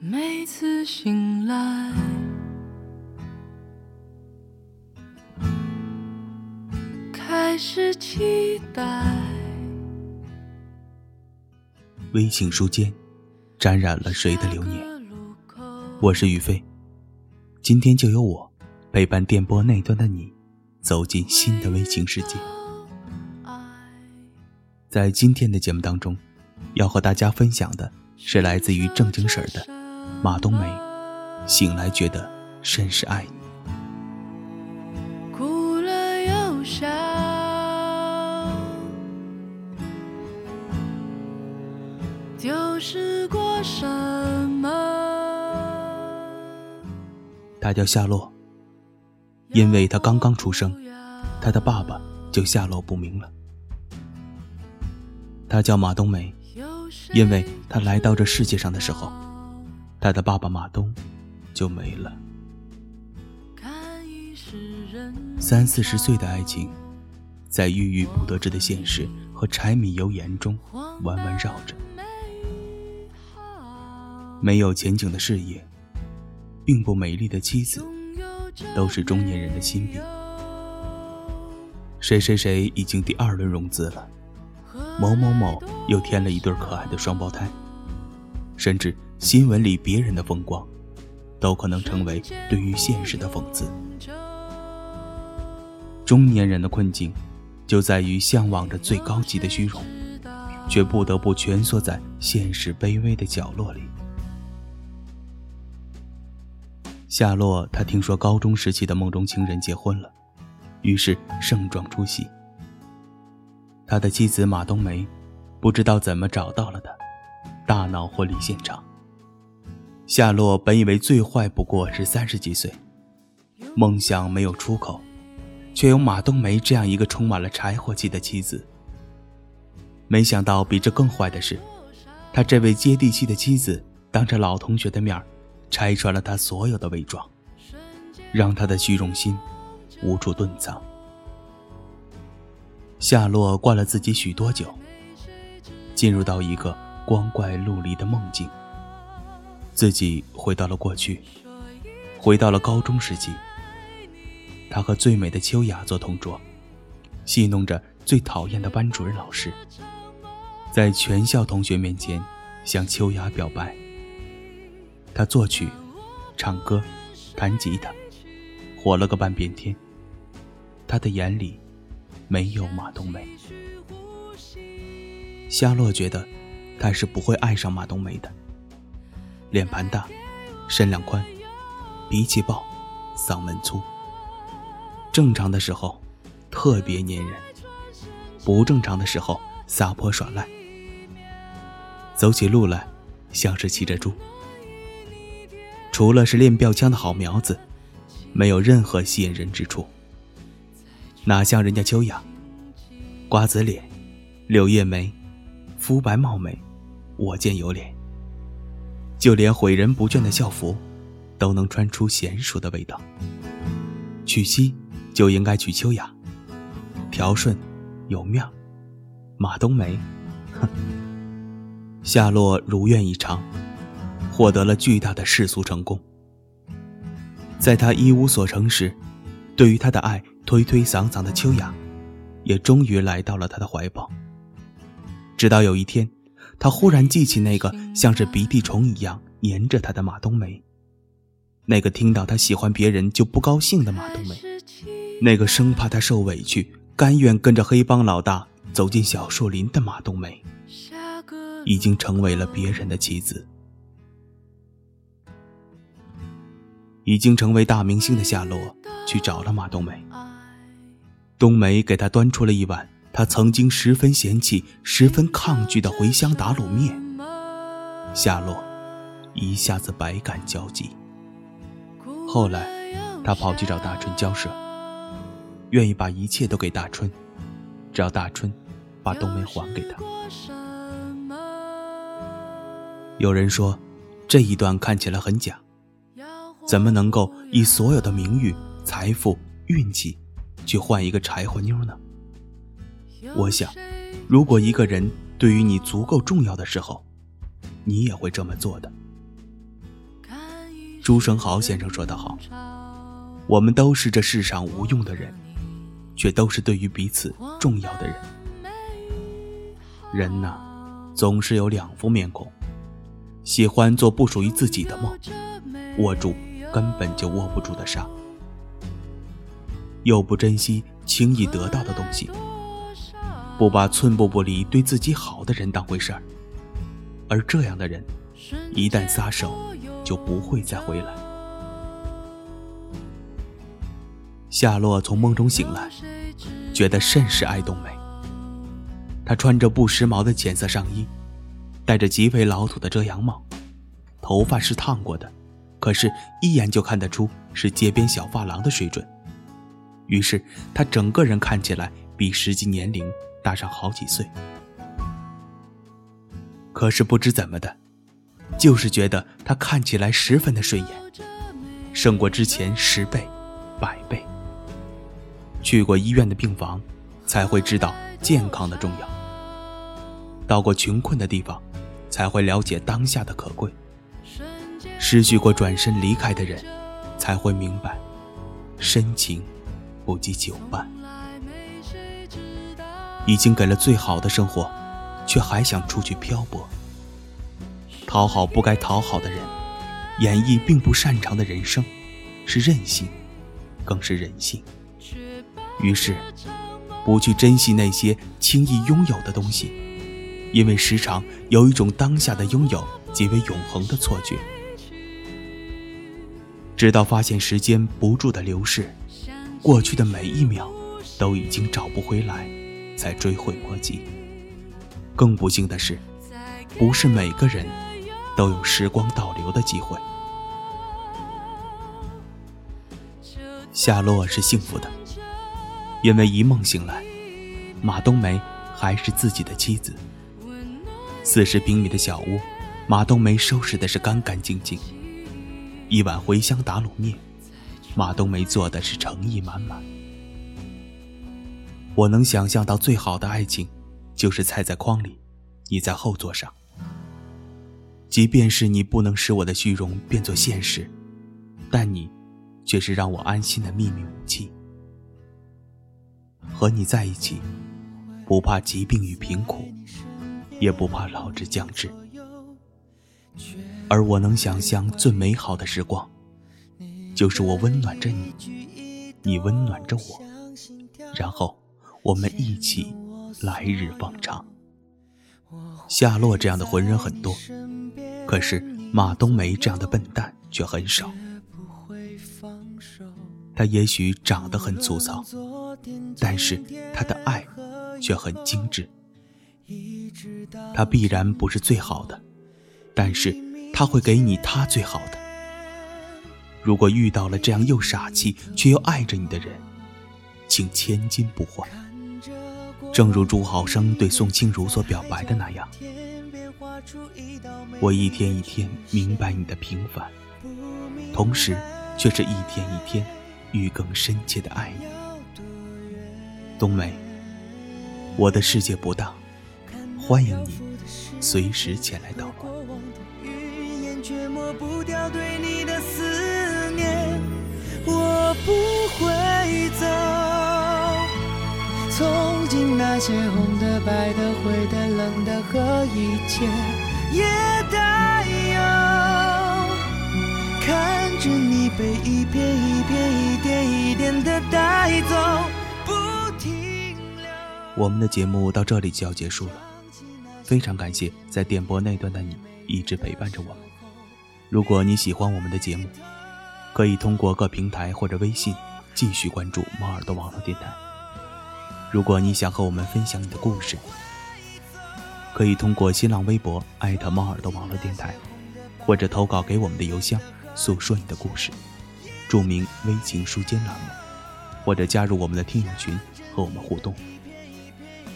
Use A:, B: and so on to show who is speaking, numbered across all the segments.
A: 每次醒来，开始期待。
B: 微信书间，沾染了谁的流年？我是宇飞，今天就由我陪伴电波那端的你，走进新的微情世界。在今天的节目当中，要和大家分享的是来自于正经婶的。马冬梅醒来，觉得甚是爱你。
A: 哭了又笑，丢失过什么？
B: 他叫夏洛，因为他刚刚出生，他的爸爸就下落不明了。他叫马冬梅，因为他来到这世界上的时候。他的爸爸马东就没了。三四十岁的爱情，在郁郁不得志的现实和柴米油盐中弯弯绕着。没有前景的事业，并不美丽的妻子，都是中年人的心病。谁谁谁已经第二轮融资了，某某某又添了一对可爱的双胞胎，甚至。新闻里别人的风光，都可能成为对于现实的讽刺。中年人的困境，就在于向往着最高级的虚荣，却不得不蜷缩在现实卑微的角落里。夏洛，他听说高中时期的梦中情人结婚了，于是盛装出席。他的妻子马冬梅，不知道怎么找到了他，大闹婚礼现场。夏洛本以为最坏不过是三十几岁，梦想没有出口，却有马冬梅这样一个充满了柴火气的妻子。没想到比这更坏的是，他这位接地气的妻子当着老同学的面拆穿了他所有的伪装，让他的虚荣心无处遁藏。夏洛灌了自己许多酒，进入到一个光怪陆离的梦境。自己回到了过去，回到了高中时期。他和最美的秋雅做同桌，戏弄着最讨厌的班主任老师，在全校同学面前向秋雅表白。他作曲、唱歌、弹吉他，火了个半边天。他的眼里没有马冬梅。夏洛觉得他是不会爱上马冬梅的。脸盘大，身量宽，脾气暴，嗓门粗。正常的时候特别粘人，不正常的时候撒泼耍赖。走起路来像是骑着猪。除了是练标枪的好苗子，没有任何吸引人之处。哪像人家秋雅，瓜子脸，柳叶眉，肤白貌美，我见犹怜。就连毁人不倦的校服，都能穿出娴熟的味道。娶妻就应该娶秋雅，条顺，有面。马冬梅，哼。夏洛如愿以偿，获得了巨大的世俗成功。在他一无所成时，对于他的爱推推搡搡的秋雅，也终于来到了他的怀抱。直到有一天。他忽然记起那个像是鼻涕虫一样粘着他的马冬梅，那个听到他喜欢别人就不高兴的马冬梅，那个生怕他受委屈、甘愿跟着黑帮老大走进小树林的马冬梅，已经成为了别人的妻子。已经成为大明星的夏洛去找了马冬梅，冬梅给他端出了一碗。他曾经十分嫌弃、十分抗拒的茴香打卤面，夏洛一下子百感交集。后来，他跑去找大春交涉，愿意把一切都给大春，只要大春把冬梅还给他。有人说，这一段看起来很假，怎么能够以所有的名誉、财富、运气去换一个柴火妞呢？我想，如果一个人对于你足够重要的时候，你也会这么做的。朱生豪先生说得好：“我们都是这世上无用的人，却都是对于彼此重要的人。人呐，总是有两副面孔，喜欢做不属于自己的梦，握住根本就握不住的沙，又不珍惜轻易得到的东西，不把寸步不离对自己好的人当回事儿，而这样的人，一旦撒手。”就不会再回来。夏洛从梦中醒来，觉得甚是爱冬梅。她穿着不时髦的浅色上衣，戴着极为老土的遮阳帽，头发是烫过的，可是，一眼就看得出是街边小发廊的水准。于是，她整个人看起来比实际年龄大上好几岁。可是，不知怎么的。就是觉得他看起来十分的顺眼，胜过之前十倍、百倍。去过医院的病房，才会知道健康的重要；到过穷困的地方，才会了解当下的可贵；失去过转身离开的人，才会明白深情不及久伴。已经给了最好的生活，却还想出去漂泊。讨好不该讨好的人，演绎并不擅长的人生，是任性，更是人性。于是，不去珍惜那些轻易拥有的东西，因为时常有一种当下的拥有即为永恒的错觉。直到发现时间不住的流逝，过去的每一秒都已经找不回来，才追悔莫及。更不幸的是，不是每个人。都有时光倒流的机会。夏洛是幸福的，因为一梦醒来，马冬梅还是自己的妻子。四十平米的小屋，马冬梅收拾的是干干净净。一碗茴香打卤面，马冬梅做的是诚意满满。我能想象到最好的爱情，就是菜在筐里，你在后座上。即便是你不能使我的虚荣变作现实，但你，却是让我安心的秘密武器。和你在一起，不怕疾病与贫苦，也不怕老之将至。而我能想象最美好的时光，就是我温暖着你，你温暖着我，然后我们一起来日方长。夏洛这样的浑人很多。可是马冬梅这样的笨蛋却很少。她也许长得很粗糙，但是她的爱却很精致。她必然不是最好的，但是她会给你她最好的。如果遇到了这样又傻气却又爱着你的人，请千金不换。正如朱豪生对宋清如所表白的那样。我一天一天明白你的平凡，同时却是一天一天愈更深切的爱你。冬梅，我的世界不大，欢迎你随时前来捣乱。
A: 我不会走，从今那些红的、白的、灰的、冷的和一切。也带有看着你被一片一片一点一点的带走不停留
B: 我们的节目到这里就要结束了非常感谢在电波那端的你一直陪伴着我们如果你喜欢我们的节目可以通过各平台或者微信继续关注猫耳朵网络电台如果你想和我们分享你的故事可以通过新浪微博艾特猫耳朵网络电台，或者投稿给我们的邮箱，诉说你的故事，注明“微情书间”栏目，或者加入我们的听友群和我们互动。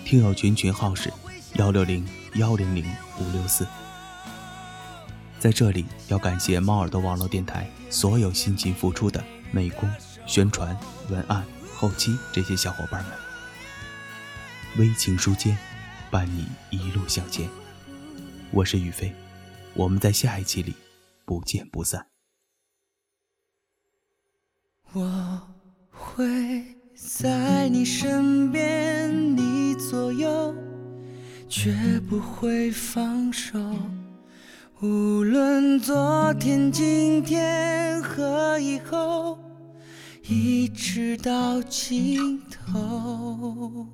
B: 听友群群号是幺六零幺零零五六四。在这里要感谢猫耳朵网络电台所有辛勤付出的美工、宣传、文案、后期这些小伙伴们。微情书间。伴你一路向前，我是宇飞，我们在下一期里不见不散。
A: 我会在你身边，你左右，绝不会放手。无论昨天、今天和以后，一直到尽头。